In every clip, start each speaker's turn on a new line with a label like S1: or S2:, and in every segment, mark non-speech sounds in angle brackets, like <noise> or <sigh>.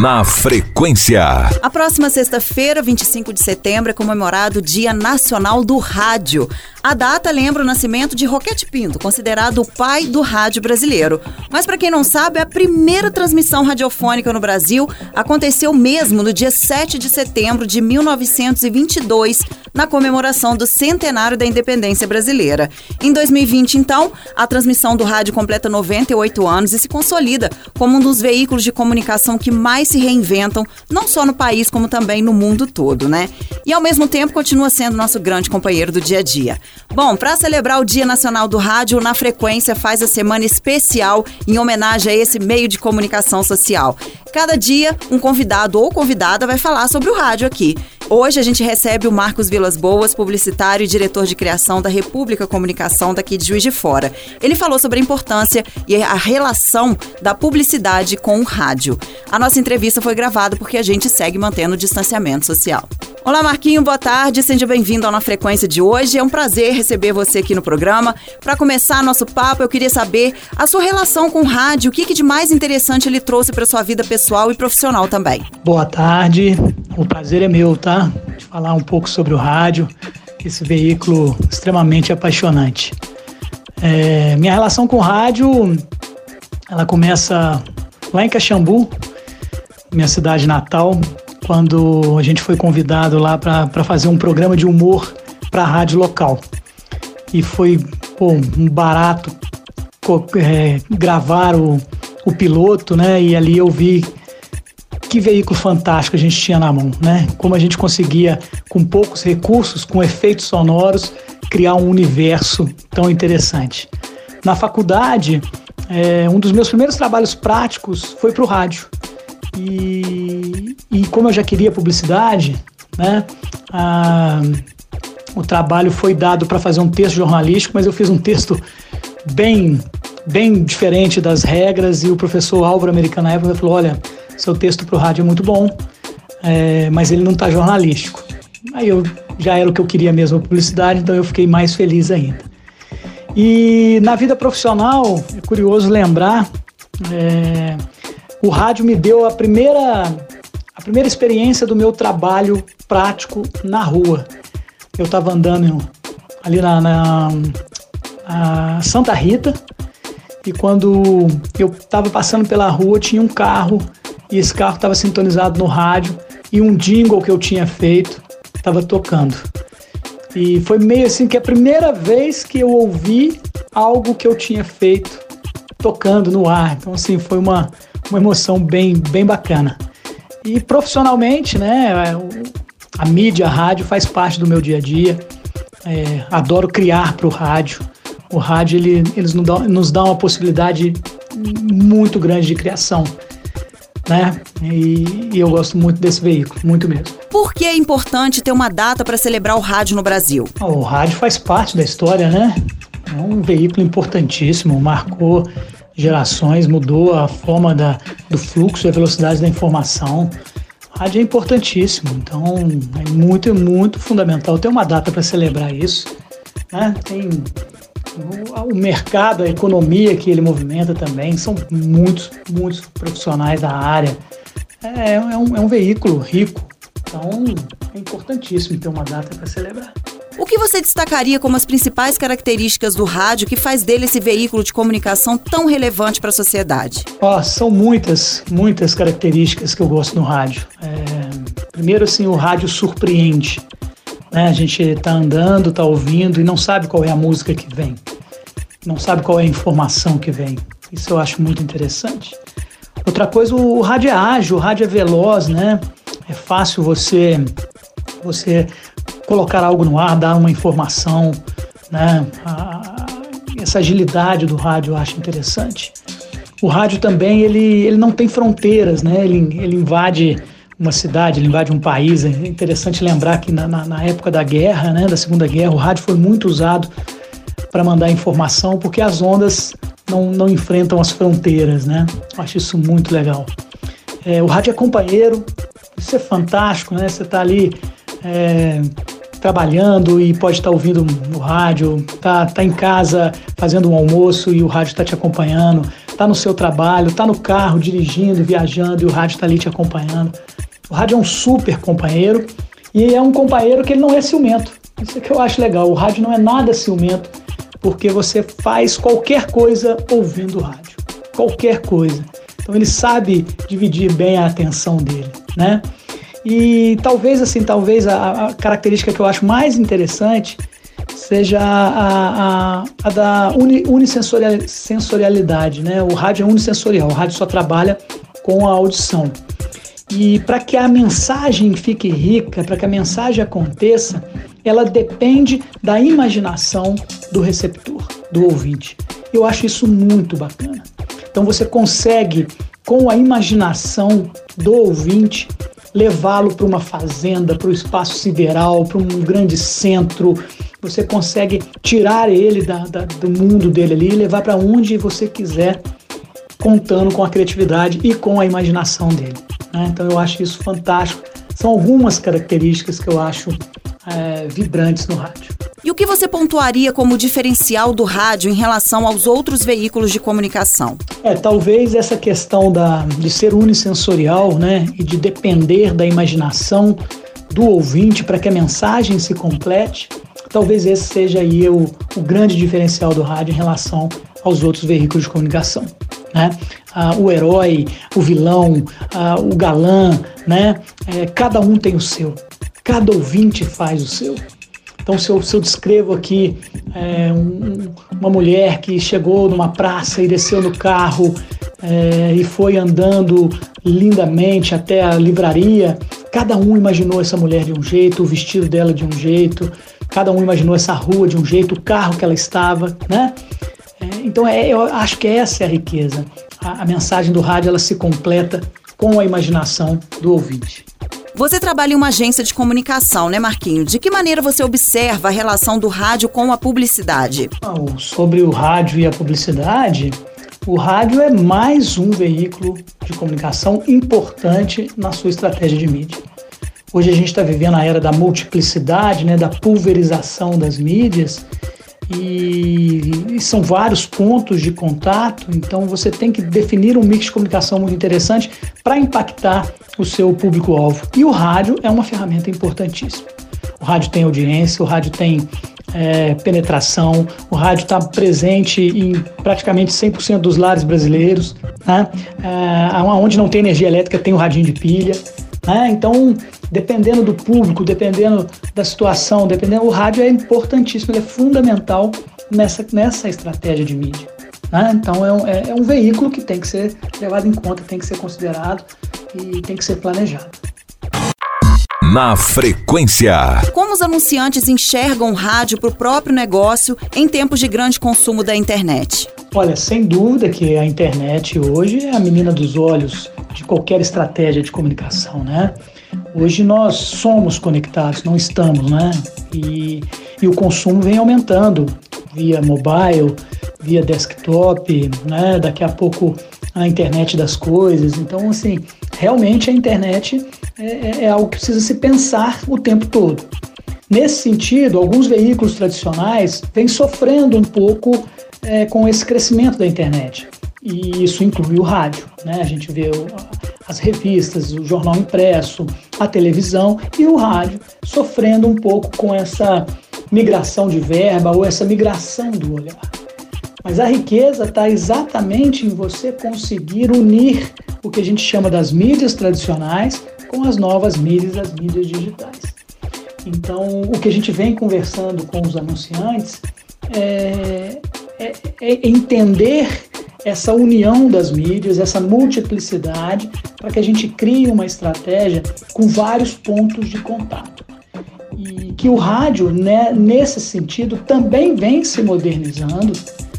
S1: Na frequência.
S2: A próxima sexta-feira, 25 de setembro, é comemorado o Dia Nacional do Rádio. A data lembra o nascimento de Roquete Pinto, considerado o pai do rádio brasileiro. Mas para quem não sabe, a primeira transmissão radiofônica no Brasil aconteceu mesmo no dia 7 de setembro de 1922, na comemoração do centenário da independência brasileira. Em 2020, então, a transmissão do rádio completa 98 anos e se consolida como um dos veículos de comunicação que mais se reinventam, não só no país, como também no mundo todo, né? E ao mesmo tempo continua sendo nosso grande companheiro do dia a dia. Bom, para celebrar o Dia Nacional do Rádio, na Frequência faz a semana especial em homenagem a esse meio de comunicação social. Cada dia, um convidado ou convidada vai falar sobre o rádio aqui. Hoje a gente recebe o Marcos Vilas Boas, publicitário e diretor de criação da República Comunicação daqui de Juiz de Fora. Ele falou sobre a importância e a relação da publicidade com o rádio. A nossa entrevista foi gravada porque a gente segue mantendo o distanciamento social. Olá, Marquinho, boa tarde. Seja bem-vindo ao Na Frequência de hoje. É um prazer receber você aqui no programa. Para começar nosso papo, eu queria saber a sua relação com o rádio, o que, que de mais interessante ele trouxe para sua vida pessoal e profissional também.
S3: Boa tarde. O prazer é meu, tá? De falar um pouco sobre o rádio, esse veículo extremamente apaixonante. É, minha relação com o rádio, ela começa lá em Caxambu, minha cidade natal, quando a gente foi convidado lá para fazer um programa de humor para a rádio local. E foi pô, um barato é, gravar o, o piloto, né? E ali eu vi que veículo fantástico a gente tinha na mão, né? Como a gente conseguia, com poucos recursos, com efeitos sonoros, criar um universo tão interessante. Na faculdade, é, um dos meus primeiros trabalhos práticos foi para o rádio. E, e como eu já queria publicidade, né, a, o trabalho foi dado para fazer um texto jornalístico, mas eu fiz um texto bem, bem diferente das regras e o professor Álvaro Americano na época falou, olha, seu texto para o rádio é muito bom, é, mas ele não está jornalístico. Aí eu já era o que eu queria mesmo, publicidade, então eu fiquei mais feliz ainda. E na vida profissional, é curioso lembrar, é, o rádio me deu a primeira, a primeira experiência do meu trabalho prático na rua. Eu estava andando ali na, na, na, Santa Rita e quando eu estava passando pela rua tinha um carro e esse carro estava sintonizado no rádio e um jingle que eu tinha feito estava tocando. E foi meio assim que a primeira vez que eu ouvi algo que eu tinha feito tocando no ar. Então assim, foi uma uma emoção bem, bem bacana. E profissionalmente, né, a mídia, a rádio faz parte do meu dia a dia. É, adoro criar para o rádio. O rádio ele, eles nos dão, nos dá uma possibilidade muito grande de criação. Né? E, e, eu gosto muito desse veículo, muito mesmo.
S2: Por que é importante ter uma data para celebrar o rádio no Brasil?
S3: O rádio faz parte da história, né? É um veículo importantíssimo, marcou gerações, mudou a forma da, do fluxo e a velocidade da informação. A rádio é importantíssimo, então é muito, muito fundamental ter uma data para celebrar isso. Né? Tem o, mercado, a economia que ele movimenta também, são muitos, muitos profissionais da área. É, é, um, é um veículo rico, então é importantíssimo ter uma data para celebrar.
S2: O que você destacaria como as principais características do rádio que faz dele esse veículo de comunicação tão relevante para a sociedade?
S3: Oh, são muitas, muitas características que eu gosto no rádio. É, primeiro, assim, o rádio surpreende. Né? A gente está andando, está ouvindo e não sabe qual é a música que vem, não sabe qual é a informação que vem. Isso eu acho muito interessante. Outra coisa, o rádio é ágil, o rádio é veloz, né? É fácil você você colocar algo no ar, dar uma informação, né? A, essa agilidade do rádio eu acho interessante. O rádio também ele, ele não tem fronteiras, né? Ele, ele invade uma cidade, ele invade um país. É interessante lembrar que na, na, na época da guerra, né, da Segunda Guerra, o rádio foi muito usado para mandar informação, porque as ondas não, não enfrentam as fronteiras, né? Eu acho isso muito legal. É, o rádio é companheiro, isso é fantástico, né? Você está ali é, trabalhando e pode estar ouvindo no rádio, tá, tá em casa fazendo um almoço e o rádio está te acompanhando, está no seu trabalho, está no carro, dirigindo, viajando e o rádio está ali te acompanhando. O rádio é um super companheiro e é um companheiro que ele não é ciumento. Isso é que eu acho legal. O rádio não é nada ciumento porque você faz qualquer coisa ouvindo o rádio. Qualquer coisa. Então ele sabe dividir bem a atenção dele, né? E talvez assim, talvez a, a característica que eu acho mais interessante seja a, a, a da uni, né? O rádio é unissensorial, o rádio só trabalha com a audição. E para que a mensagem fique rica, para que a mensagem aconteça, ela depende da imaginação do receptor, do ouvinte. Eu acho isso muito bacana. Então você consegue, com a imaginação do ouvinte, levá-lo para uma fazenda, para o espaço sideral, para um grande centro. Você consegue tirar ele da, da, do mundo dele ali e levar para onde você quiser, contando com a criatividade e com a imaginação dele. Né? Então eu acho isso fantástico. São algumas características que eu acho é, vibrantes no rádio.
S2: E o que você pontuaria como diferencial do rádio em relação aos outros veículos de comunicação?
S3: É, talvez essa questão da, de ser unissensorial, né, e de depender da imaginação do ouvinte para que a mensagem se complete, talvez esse seja aí o, o grande diferencial do rádio em relação aos outros veículos de comunicação. Né? Ah, o herói, o vilão, ah, o galã, né? É, cada um tem o seu, cada ouvinte faz o seu. Então, se eu, se eu descrevo aqui é, um, uma mulher que chegou numa praça e desceu no carro é, e foi andando lindamente até a livraria, cada um imaginou essa mulher de um jeito, o vestido dela de um jeito, cada um imaginou essa rua de um jeito, o carro que ela estava, né? Então, é, eu acho que essa é a riqueza. A, a mensagem do rádio ela se completa com a imaginação do ouvinte.
S2: Você trabalha em uma agência de comunicação, né, Marquinho? De que maneira você observa a relação do rádio com a publicidade?
S3: sobre o rádio e a publicidade, o rádio é mais um veículo de comunicação importante na sua estratégia de mídia. Hoje a gente está vivendo a era da multiplicidade, né, da pulverização das mídias, e, e, são vários pontos de contato, então você tem que definir um mix de comunicação muito interessante para impactar o seu público-alvo. E o rádio é uma ferramenta importantíssima. O rádio tem audiência, o rádio tem é, penetração, o rádio está presente em praticamente 100% dos lares brasileiros, né? é, onde não tem energia elétrica tem o radinho de pilha. Né? Então, dependendo do público, dependendo da situação, dependendo, o rádio é importantíssimo, ele é fundamental nessa, nessa estratégia de mídia. Né? Então é um, é, é um veículo que tem que ser levado em conta, tem que ser considerado e tem que ser planejado.
S1: Na frequência.
S2: Como os anunciantes enxergam o rádio para o próprio negócio em tempos de grande consumo da internet?
S3: Olha, sem dúvida que a internet hoje é a menina dos olhos de qualquer estratégia de comunicação, né? Hoje nós somos conectados, não estamos, né? E, e o consumo vem aumentando via mobile, via desktop, né? Daqui a pouco a internet das coisas. Então, assim, realmente a internet é, é, é algo que precisa se pensar o tempo todo. Nesse sentido, alguns veículos tradicionais vêm sofrendo um pouco é, com esse crescimento da internet. E isso inclui o rádio. Né? A gente vê o, as revistas, o jornal impresso, a televisão e o rádio sofrendo um pouco com essa migração de verba ou essa migração do olhar. Mas a riqueza está exatamente em você conseguir unir o que a gente chama das mídias tradicionais com as novas mídias, as mídias digitais. Então, o que a gente vem conversando com os anunciantes é, é, é entender essa união das mídias, essa multiplicidade, para que a gente crie uma estratégia com vários pontos de contato. E que o rádio, né, nesse sentido, também vem se modernizando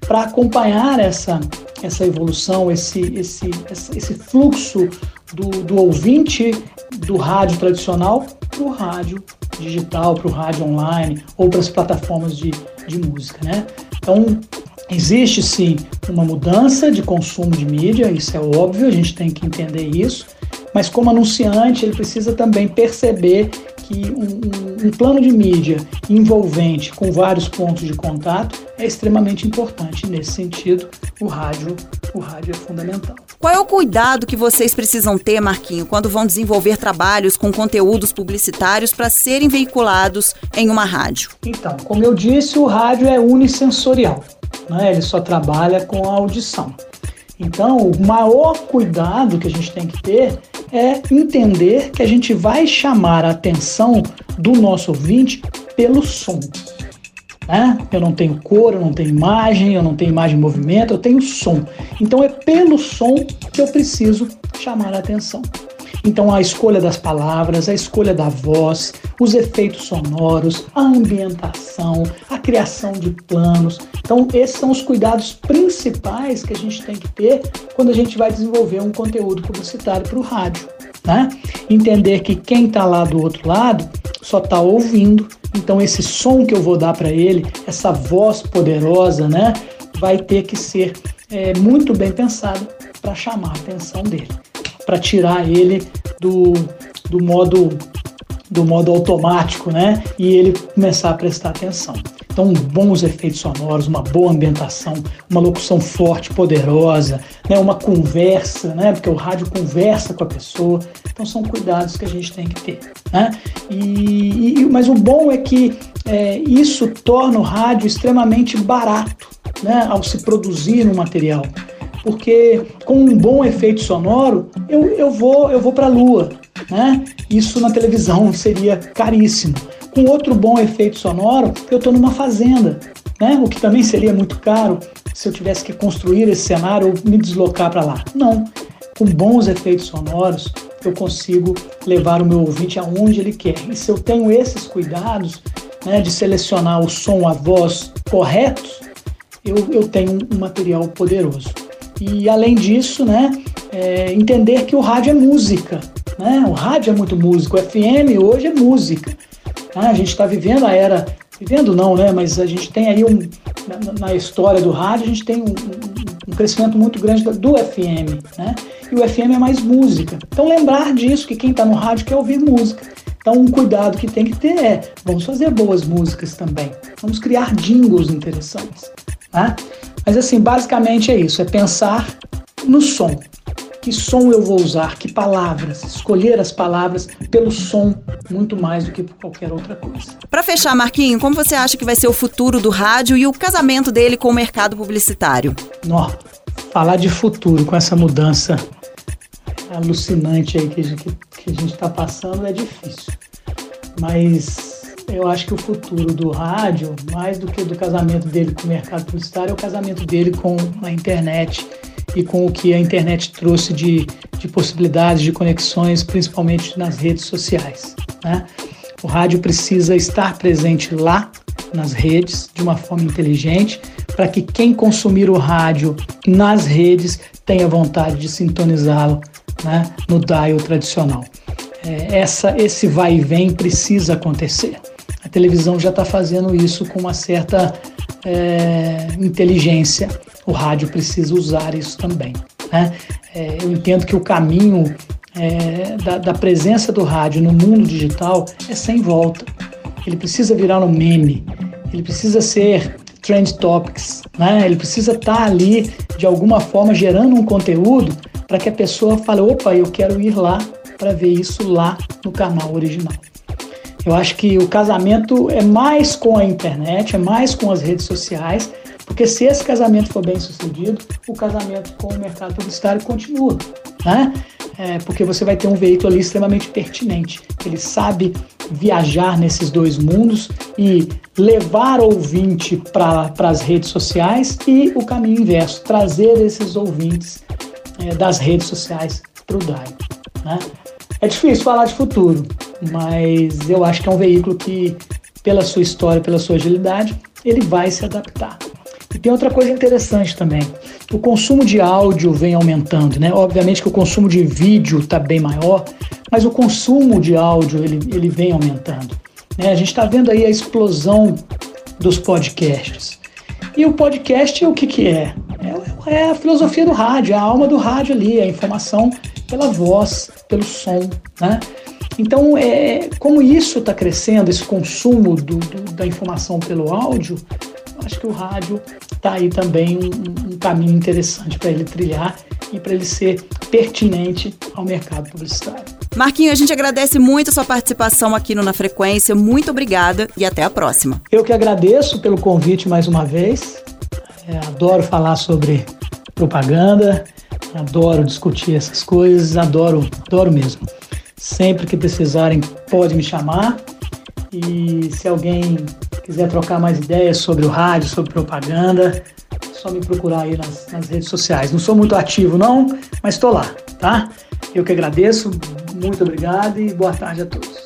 S3: para acompanhar essa, essa evolução, esse, esse, esse fluxo do, do ouvinte do rádio tradicional para o rádio digital, para o rádio online ou para as plataformas de, de música. Né? Então, Existe sim uma mudança de consumo de mídia, isso é óbvio, a gente tem que entender isso, mas como anunciante, ele precisa também perceber que um, um, um, plano de mídia envolvente com vários pontos de contato é extremamente importante. Nesse sentido, o rádio, o rádio é fundamental.
S2: Qual é o cuidado que vocês precisam ter, Marquinho, quando vão desenvolver trabalhos com conteúdos publicitários para serem veiculados em uma rádio?
S3: Então, como eu disse, o rádio é unissensorial, né? ele só trabalha com a audição. Então, o maior cuidado que a gente tem que ter é entender que a gente vai chamar a atenção do nosso ouvinte pelo som. Né? Eu não tenho cor, eu não tenho imagem, eu não tenho imagem em movimento, eu tenho som. Então é pelo som que eu preciso chamar a atenção. Então, a escolha das palavras, a escolha da voz, os efeitos sonoros, a ambientação, a criação de planos. Então, esses são os cuidados principais que a gente tem que ter quando a gente vai desenvolver um conteúdo publicitário para o rádio. Né? Entender que quem está lá do outro lado só está ouvindo. Então, esse som que eu vou dar para ele, essa voz poderosa, né, vai ter que ser é, muito bem pensada para chamar a atenção dele para tirar ele do, do modo do modo automático, né? E ele começar a prestar atenção. Então, bons efeitos sonoros, uma boa ambientação, uma locução forte, poderosa, né? uma conversa, né? Porque o rádio conversa com a pessoa. Então, são cuidados que a gente tem que ter, né? E, e mas o bom é que é, isso torna o rádio extremamente barato, né? Ao se produzir um material porque com um bom efeito sonoro eu, eu vou eu vou para a lua, né? Isso na televisão <laughs> seria caríssimo. Com outro bom efeito sonoro, eu estou numa fazenda, né? O que também seria muito caro se eu tivesse que construir esse cenário ou me deslocar para lá. Não. Com bons efeitos sonoros, eu consigo levar o meu ouvinte aonde ele quer. E se eu tenho esses cuidados né, de selecionar o som, a voz corretos, eu, eu tenho um material poderoso. E além disso, né, é, entender que o rádio é música. Né? O rádio é muito músico, o FM hoje é música. Tá? A gente está vivendo a era, vivendo não, né? Mas a gente tem aí um, na, na história do rádio, a gente tem um, um, crescimento muito grande do FM, né? E o FM é mais música. Então lembrar disso, que quem está no rádio quer ouvir música. Então um cuidado que tem que ter é, vamos fazer boas músicas também. Vamos criar jingles interessantes. Tá? Mas assim, basicamente é isso, é pensar no som. Que som eu vou usar, que palavras, escolher as palavras pelo som muito mais do que por qualquer outra coisa.
S2: Para fechar, Marquinho, como você acha que vai ser o futuro do rádio e o casamento dele com o mercado publicitário?
S3: Nó, falar de futuro com essa mudança alucinante aí que, que, que a gente está passando é difícil. Mas eu acho que o futuro do rádio, mais do que do casamento dele com o mercado publicitário, é o casamento dele com a internet e com o que a internet trouxe de, de possibilidades, de conexões, principalmente nas redes sociais. Né? O rádio precisa estar presente lá, nas redes, de uma forma inteligente, para que quem consumir o rádio nas redes tenha vontade de sintonizá-lo né, no dial tradicional. É, essa, esse vai e vem precisa acontecer. Televisão já está fazendo isso com uma certa é, inteligência. O rádio precisa usar isso também. Né? É, eu entendo que o caminho é, da, da, presença do rádio no mundo digital é sem volta. Ele precisa virar um meme, ele precisa ser trend topics, né? ele precisa estar tá ali de alguma forma gerando um conteúdo para que a pessoa fale: opa, eu quero ir lá para ver isso lá no canal original. Eu acho que o casamento é mais com a internet, é mais com as redes sociais, porque se esse casamento for bem sucedido, o casamento com o mercado publicitário continua, né? É, porque você vai ter um veículo ali extremamente pertinente. Ele sabe viajar nesses dois mundos e levar ouvinte para as redes sociais e o caminho inverso, trazer esses ouvintes é, das redes sociais para o DAI. Né? É difícil falar de futuro, mas eu acho que é um veículo que, pela sua história, pela sua agilidade, ele vai se adaptar. E tem outra coisa interessante também. O consumo de áudio vem aumentando, né? Obviamente que o consumo de vídeo está bem maior, mas o consumo de áudio ele, ele vem aumentando. Né? A gente está vendo aí a explosão dos podcasts. E o podcast o que, que é? é? É a filosofia do rádio, é a alma do rádio ali, a informação pela voz, pelo som, né? Então, é, como isso está crescendo, esse consumo do, do, da informação pelo áudio, acho que o rádio está aí também um, um caminho interessante para ele trilhar e para ele ser pertinente ao mercado publicitário.
S2: Marquinho, a gente agradece muito a sua participação aqui no Na Frequência. Muito obrigada e até a próxima.
S3: Eu que agradeço pelo convite mais uma vez. É, adoro falar sobre propaganda, adoro discutir essas coisas, adoro, adoro mesmo. Sempre que precisarem, pode me chamar. E se alguém quiser trocar mais ideias sobre o rádio, sobre propaganda, é só me procurar aí nas, nas redes sociais. Não sou muito ativo, não, mas estou lá, tá? Eu que agradeço, muito obrigado e boa tarde a todos.